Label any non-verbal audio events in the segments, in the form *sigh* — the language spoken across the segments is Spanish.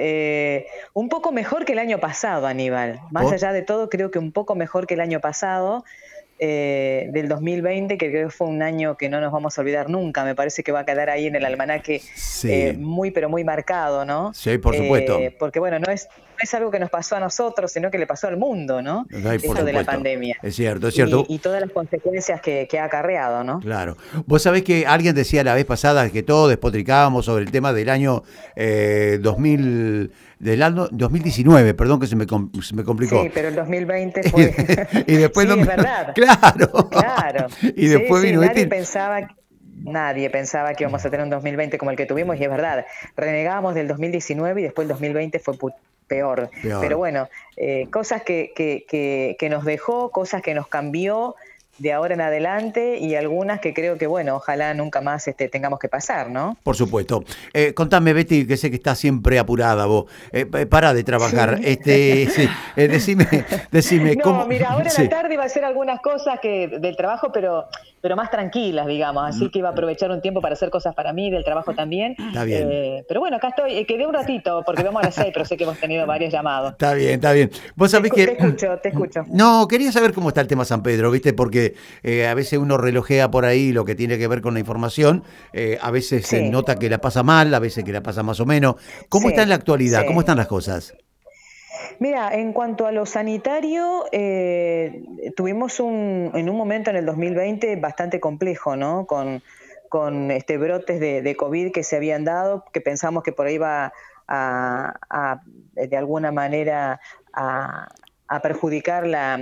eh, un poco mejor que el año pasado, Aníbal. Más allá de todo, creo que un poco mejor que el año pasado. Eh, del 2020, que creo que fue un año que no nos vamos a olvidar nunca. Me parece que va a quedar ahí en el almanaque eh, muy, pero muy marcado, ¿no? Sí, por supuesto. Eh, porque, bueno, no es, es algo que nos pasó a nosotros, sino que le pasó al mundo, ¿no? Esto de la pandemia. Es cierto, es cierto. Y, todas las consecuencias que, ha acarreado, ¿no? Claro. Vos sabés que alguien decía la vez pasada que todos despotricábamos sobre el tema del año 2000 del año 2019, perdón que se me, se me complicó. Sí, pero el 2020 *laughs* fue... y después sí, es verdad. *laughs* Claro. Claro. y después vino nadie pensaba Nadie pensaba que íbamos a tener un 2020 como el que tuvimos y es verdad. Renegábamos del 2019 y después el 2020 fue peor. Pero bueno, eh, cosas que, que, que, nos dejó, cosas que nos cambió de ahora en adelante y algunas que creo que, bueno, ojalá nunca más este, tengamos que pasar, ¿no? Por supuesto. Eh, contame, Betty, que sé que estás siempre apurada vos. Eh, para de trabajar. Este, eh, decime, decime. *laughs* No, mira, ahora en la tarde iba a hacer algunas cosas que del trabajo, pero pero más tranquilas, digamos. Así que iba a aprovechar un tiempo para hacer cosas para mí, del trabajo también. Está bien. Eh, pero bueno, acá estoy. Eh, quedé un ratito porque vamos a las seis, pero sé que hemos tenido varios llamados. Está bien, está bien. Vos sabés te, que. Te escucho, te escucho. No, quería saber cómo está el tema San Pedro, ¿viste? Porque eh, a veces uno relojea por ahí lo que tiene que ver con la información. a veces se nota que la pasa mal, a veces que la pasa más o menos. ¿Cómo está en la actualidad? ¿Cómo están las cosas? Mira, en cuanto a lo sanitario, eh, tuvimos un, en un momento en el 2020 bastante complejo, ¿no? Con, con este brotes de, COVID que se habían dado, que pensamos que por ahí iba a de alguna manera a, a perjudicar la,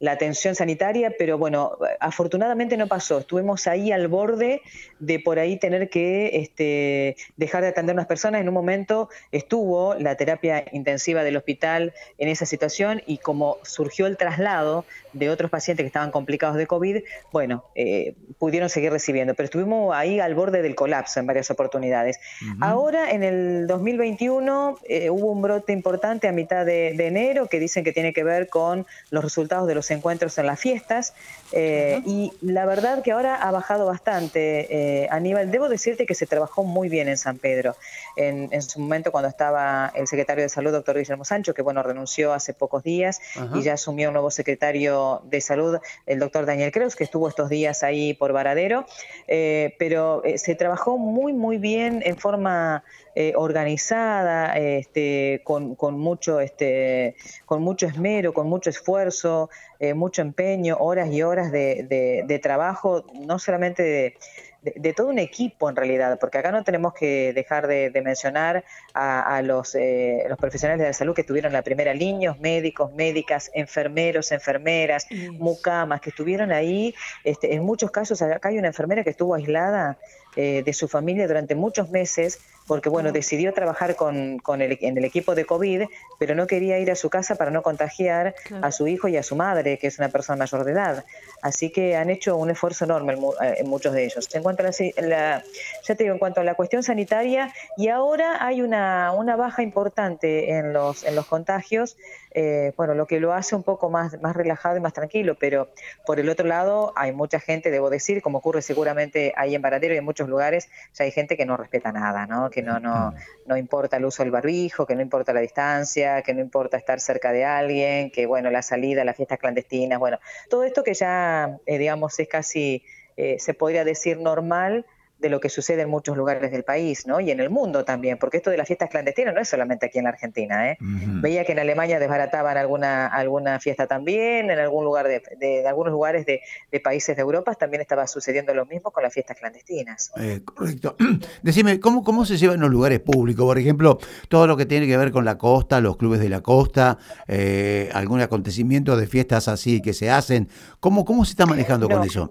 la, atención sanitaria, pero bueno, afortunadamente no pasó. Estuvimos ahí al borde de por ahí tener que este, dejar de atender a unas personas. En un momento estuvo la terapia intensiva del hospital en esa situación y como surgió el traslado de otros pacientes que estaban complicados de COVID, bueno, eh, pudieron seguir recibiendo, pero estuvimos ahí al borde del colapso en varias oportunidades. Ahora, en el 2021, eh, hubo un brote importante a mitad de, de enero que dicen que tiene que ver con los resultados de los encuentros en las fiestas. Eh, y la verdad que ahora ha bajado bastante, eh, Aníbal. Debo decirte que se trabajó muy bien en San Pedro. En, su momento, cuando estaba el secretario de Salud, doctor Guillermo Sancho, que bueno, renunció hace pocos días y ya asumió un nuevo secretario de Salud, el doctor Daniel Creus, que estuvo estos días ahí por Varadero. Eh, pero se trabajó muy, muy bien en forma organizada, este, con, con, mucho, este, con mucho esmero, con mucho esfuerzo, mucho empeño, horas y horas de, trabajo, no solamente de, todo un equipo en realidad, porque acá no tenemos que dejar de, mencionar a, los, eh, los, profesionales de la salud que estuvieron en la primera línea, médicos, médicas, enfermeros, enfermeras, mucamas, que estuvieron ahí. Este, en muchos casos, acá hay una enfermera que estuvo aislada eh, de su familia durante muchos meses porque bueno, decidió trabajar con, con el, en el equipo de COVID, pero no quería ir a su casa para no contagiar a su hijo y a su madre, que es una persona mayor de edad. Así que han hecho un esfuerzo enorme en, eh, muchos de ellos. En cuanto a la, ya te digo, en cuanto a la cuestión sanitaria, y ahora hay una, una baja importante en los, en los contagios, eh, bueno, lo que lo hace un poco más, más relajado y más tranquilo, pero por el otro lado hay mucha gente, debo decir, como ocurre seguramente ahí en Baradero y en muchos lugares, ya hay gente que no respeta nada, ¿no? que no, no, no importa el uso del barbijo, que no importa la distancia, que no importa estar cerca de alguien, que bueno, la salida, las fiestas clandestinas, bueno, todo esto que ya, eh, digamos, es casi, eh, se podría decir normal, de lo que sucede en muchos lugares del país, ¿no? Y en el mundo también, porque esto de las fiestas clandestinas no es solamente aquí en la Argentina, ¿eh? Veía que en Alemania desbarataban alguna alguna fiesta también, en algún lugar de, de, algunos lugares de, países de Europa también estaba sucediendo lo mismo con las fiestas clandestinas. Eh, correcto. *clears throat* Decime, ¿cómo, ¿cómo se llevan los lugares públicos? Por ejemplo, todo lo que tiene que ver con la costa, los clubes de la costa, eh, algún acontecimiento de fiestas así que se hacen, ¿cómo, cómo se está manejando con eso?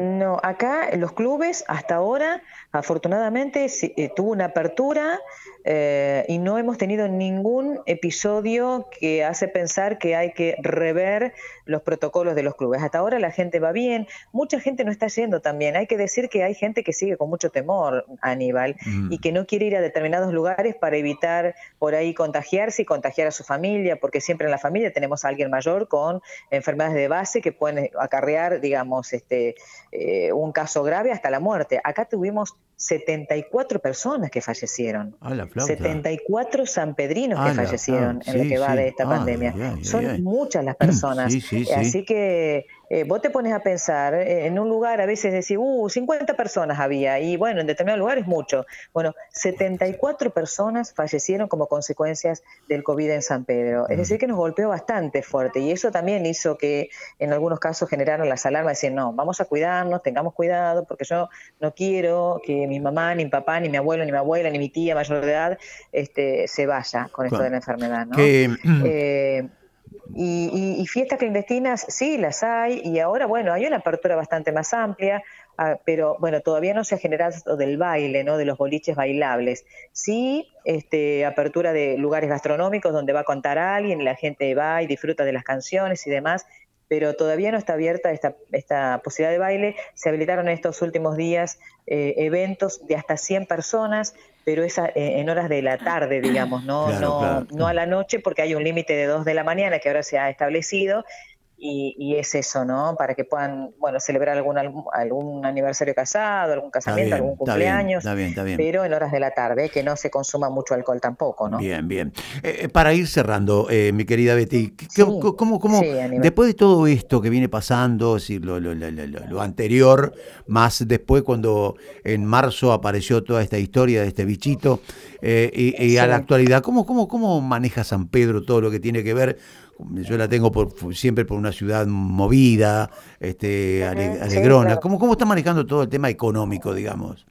No, acá en los clubes hasta ahora, afortunadamente, eh, tuvo una apertura eh, y no hemos tenido ningún episodio que hace pensar que hay que rever los protocolos de los clubes. Hasta ahora la gente va bien, mucha gente no está yendo también. Hay que decir que hay gente que sigue con mucho temor, Aníbal, mm. y que no quiere ir a determinados lugares para evitar por ahí contagiarse y contagiar a su familia, porque siempre en la familia tenemos a alguien mayor con enfermedades de base que pueden acarrear, digamos, este, eh, un caso grave hasta la muerte. Acá tuvimos 74 personas que fallecieron. Ah, la flauta. 74 sanpedrinos Ah, que fallecieron ah, en lo que va sí. de esta Ay, pandemia. Son muchas las *clears throat* personas. Sí, sí, sí. Así que eh, vos te pones a pensar, eh, en un lugar a veces decís, uh, 50 personas había, y bueno, en determinados lugares mucho. Bueno, 74 personas fallecieron como consecuencias del COVID en San Pedro. Es decir, que nos golpeó bastante fuerte y eso también hizo que en algunos casos generaron las alarmas, decir, no, vamos a cuidarnos, tengamos cuidado, porque yo no quiero que mi mamá, ni mi papá, ni mi abuelo, ni mi abuela, ni mi tía mayor de edad este, se vaya con esto Claro. de la enfermedad. ¿no? Que, Eh, y, y- y fiestas clandestinas, sí, las hay, y ahora, bueno, hay una apertura bastante más amplia, ah, pero bueno, todavía no se ha generado esto del baile, ¿no? De los boliches bailables. Sí, este, apertura de lugares gastronómicos donde va a contar alguien, la gente va y disfruta de las canciones y demás, pero todavía no está abierta esta, esta posibilidad de baile. Se habilitaron en estos últimos días eh, eventos de hasta 100 personas, pero es a- eh, en horas de la tarde, digamos, no, Claro, no, claro. no a la noche, porque hay un límite de 2 de la mañana que ahora se ha establecido. Y, y es eso, ¿no? Para que puedan, bueno, celebrar algún, algún aniversario casado, algún casamiento, bien, algún cumpleaños, está bien, está bien. pero en horas de la tarde, que no se consuma mucho alcohol tampoco, ¿no? Bien, bien. Eh, eh, para ir cerrando, eh, mi querida Betty, ¿qué- Sí, cómo, cómo- sí, después de todo esto que viene pasando, es decir, lo, lo- lo- lo- lo anterior, más después cuando en marzo apareció toda esta historia de este bichito, eh, y, y a Sí. la actualidad, ¿cómo, cómo, ¿cómo maneja San Pedro todo lo que tiene que ver? Yo la tengo por, siempre por una ciudad movida, este, ale- Ujú, sí, alegrona. claro. ¿Cómo, ¿Cómo está manejando todo el tema económico, digamos?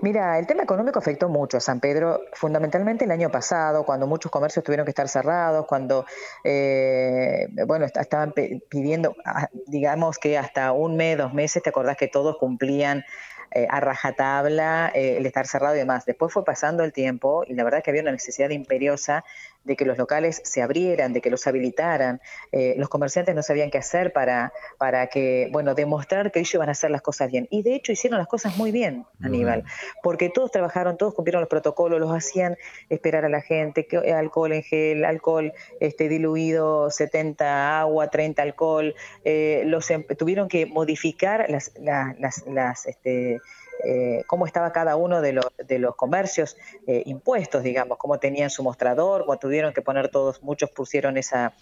Mira, el tema económico afectó mucho a San Pedro, fundamentalmente el año pasado, cuando muchos comercios tuvieron que estar cerrados, cuando, eh, bueno, est- estaban pidiendo, ah, digamos que hasta un mes, dos meses, te acordás que todos cumplían eh, a rajatabla eh, el estar cerrado y demás. Después fue pasando el tiempo y la verdad que había una necesidad imperiosa de que los locales se abrieran, de que los habilitaran. Eh, los comerciantes no sabían qué hacer para, para que, bueno, demostrar que ellos iban a hacer las cosas bien. Y de hecho hicieron las cosas muy bien, Aníbal, porque todos trabajaron, todos cumplieron los protocolos, los hacían esperar a la gente, que, eh, alcohol en gel, alcohol este, diluido, 70 agua, 30 alcohol, eh, los em- tuvieron que modificar las, la- las, las, este, eh, cómo estaba cada uno de los, de los comercios eh, impuestos, digamos, cómo tenían su mostrador, cómo tuvieron que poner todos, muchos pusieron esa,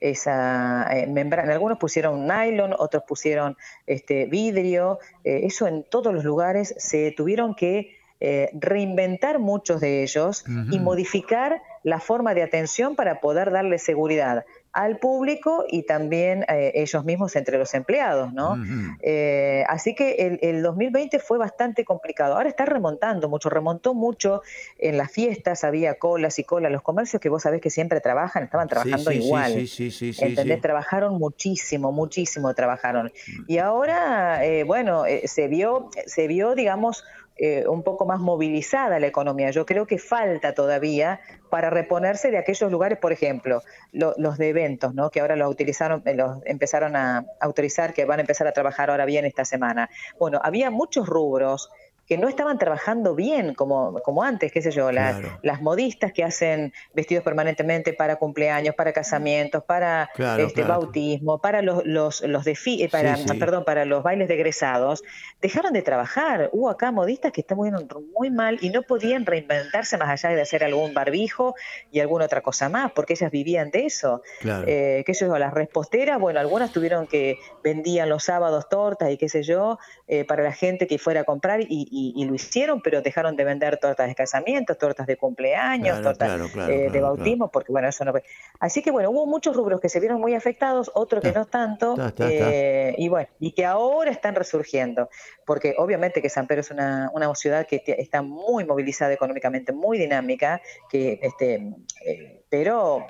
esa eh, membrana, algunos pusieron nylon, otros pusieron este, vidrio, eh, eso en todos los lugares se tuvieron que eh, reinventar muchos de ellos y modificar la forma de atención para poder darle seguridad al público y también eh, ellos mismos entre los empleados, ¿no? Eh, así que el, el 2020 fue bastante complicado. Ahora está remontando mucho, remontó mucho en las fiestas, había colas y colas. Los comercios que vos sabés que siempre trabajan, estaban trabajando sí, sí, igual. Sí, sí, sí, sí, ¿Entendés? sí. Trabajaron muchísimo, muchísimo trabajaron. Y ahora, eh, bueno, se vio, se vio, digamos, eh, un poco más movilizada la economía. Yo creo que falta todavía para reponerse de aquellos lugares, por ejemplo, lo- los de eventos, ¿no? Que ahora los utilizaron, eh, los empezaron a autorizar, que van a empezar a trabajar ahora bien esta semana. Bueno, había muchos rubros que no estaban trabajando bien como, como antes, qué sé yo, la- Claro. las modistas que hacen vestidos permanentemente para cumpleaños, para casamientos, para Claro, este claro. bautismo, para los, los, los desfiles, para, Sí, sí. perdón, para los bailes de egresados, dejaron de trabajar. Hubo acá modistas que están muy, muy mal y no podían reinventarse más allá de hacer algún barbijo y alguna otra cosa más, porque ellas vivían de eso. Eh, qué sé yo, las reposteras, bueno, algunas tuvieron que vendían los sábados tortas y qué sé yo, eh, para la gente que fuera a comprar y, y- y lo hicieron, pero dejaron de vender tortas de casamientos, tortas de cumpleaños, Claro, tortas claro, claro, eh, de bautismo, porque bueno, eso no. Así que bueno, hubo muchos rubros que se vieron muy afectados, otros que no tanto, eh, y bueno, y que ahora están resurgiendo, porque obviamente que San Pedro es una, una ciudad que está muy movilizada económicamente, muy dinámica, que este, eh, pero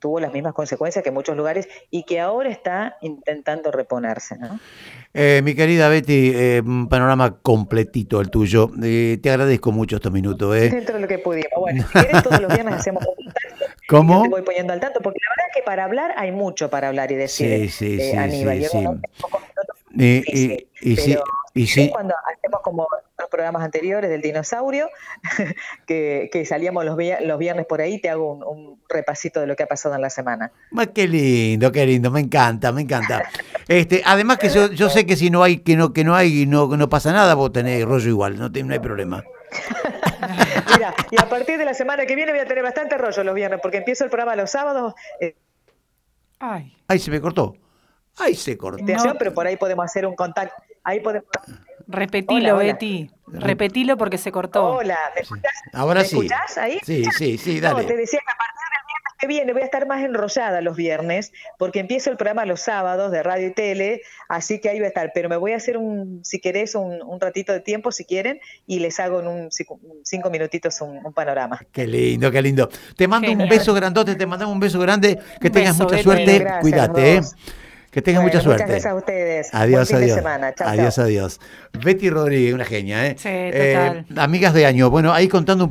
tuvo las mismas consecuencias que muchos lugares y que ahora está intentando reponerse, ¿no? Eh, mi querida Betty, eh, un panorama completito el tuyo. Eh, te agradezco mucho estos minutos. ¿eh? Dentro de lo que pudimos. Bueno, si querés, todos los viernes hacemos un *laughs* yo ¿Cómo? te voy poniendo al tanto, porque la verdad es que para hablar hay mucho para hablar y decir, Sí, sí, eh, sí, Aníbal. Y sí. Pocos minutos Y, sí, y sí. Cuando hacemos como los programas anteriores del dinosaurio, *laughs* que, que salíamos los, los, viernes por ahí, te hago un, un, repasito de lo que ha pasado en la semana. Qué lindo, qué lindo, me encanta, me encanta. Este, además que yo, yo sé que si no hay, que no, que no hay, no, no pasa nada, vos tenés rollo igual, no, te, no hay problema. *laughs* Mira, y a partir de la semana que viene voy a tener bastante rollo los viernes, porque empiezo el programa los sábados. Eh... Ay. Ay, se me cortó. Ay, se cortó. No. Pero por ahí podemos hacer un contacto. Ahí podemos. Repetilo, hola, Betty. Hola. Repetilo porque se cortó. Hola, ¿me escuchás? Ahora ¿Me sí. escuchás ahí? Sí, sí, sí, dale. No, te decía que a partir del viernes que viene voy a estar más enrollada los viernes, porque empiezo el programa los sábados de radio y tele, así que ahí voy a estar. Pero me voy a hacer un, si querés, un, un ratito de tiempo, si quieren, y les hago en un cinco minutitos un, un panorama. Qué lindo, qué lindo. Te mando Genial. un beso grandote, te mandamos un beso grande, que un tengas beso, mucha suerte, gracias, cuídate, ¿eh? Que tengan bueno, mucha suerte. Muchas gracias a ustedes. Adiós, Buen fin adiós. De semana. Chau, adiós, chau. adiós. Betty Rodríguez, una genia, ¿eh? Sí, total. Eh, amigas de año. Bueno, ahí contando un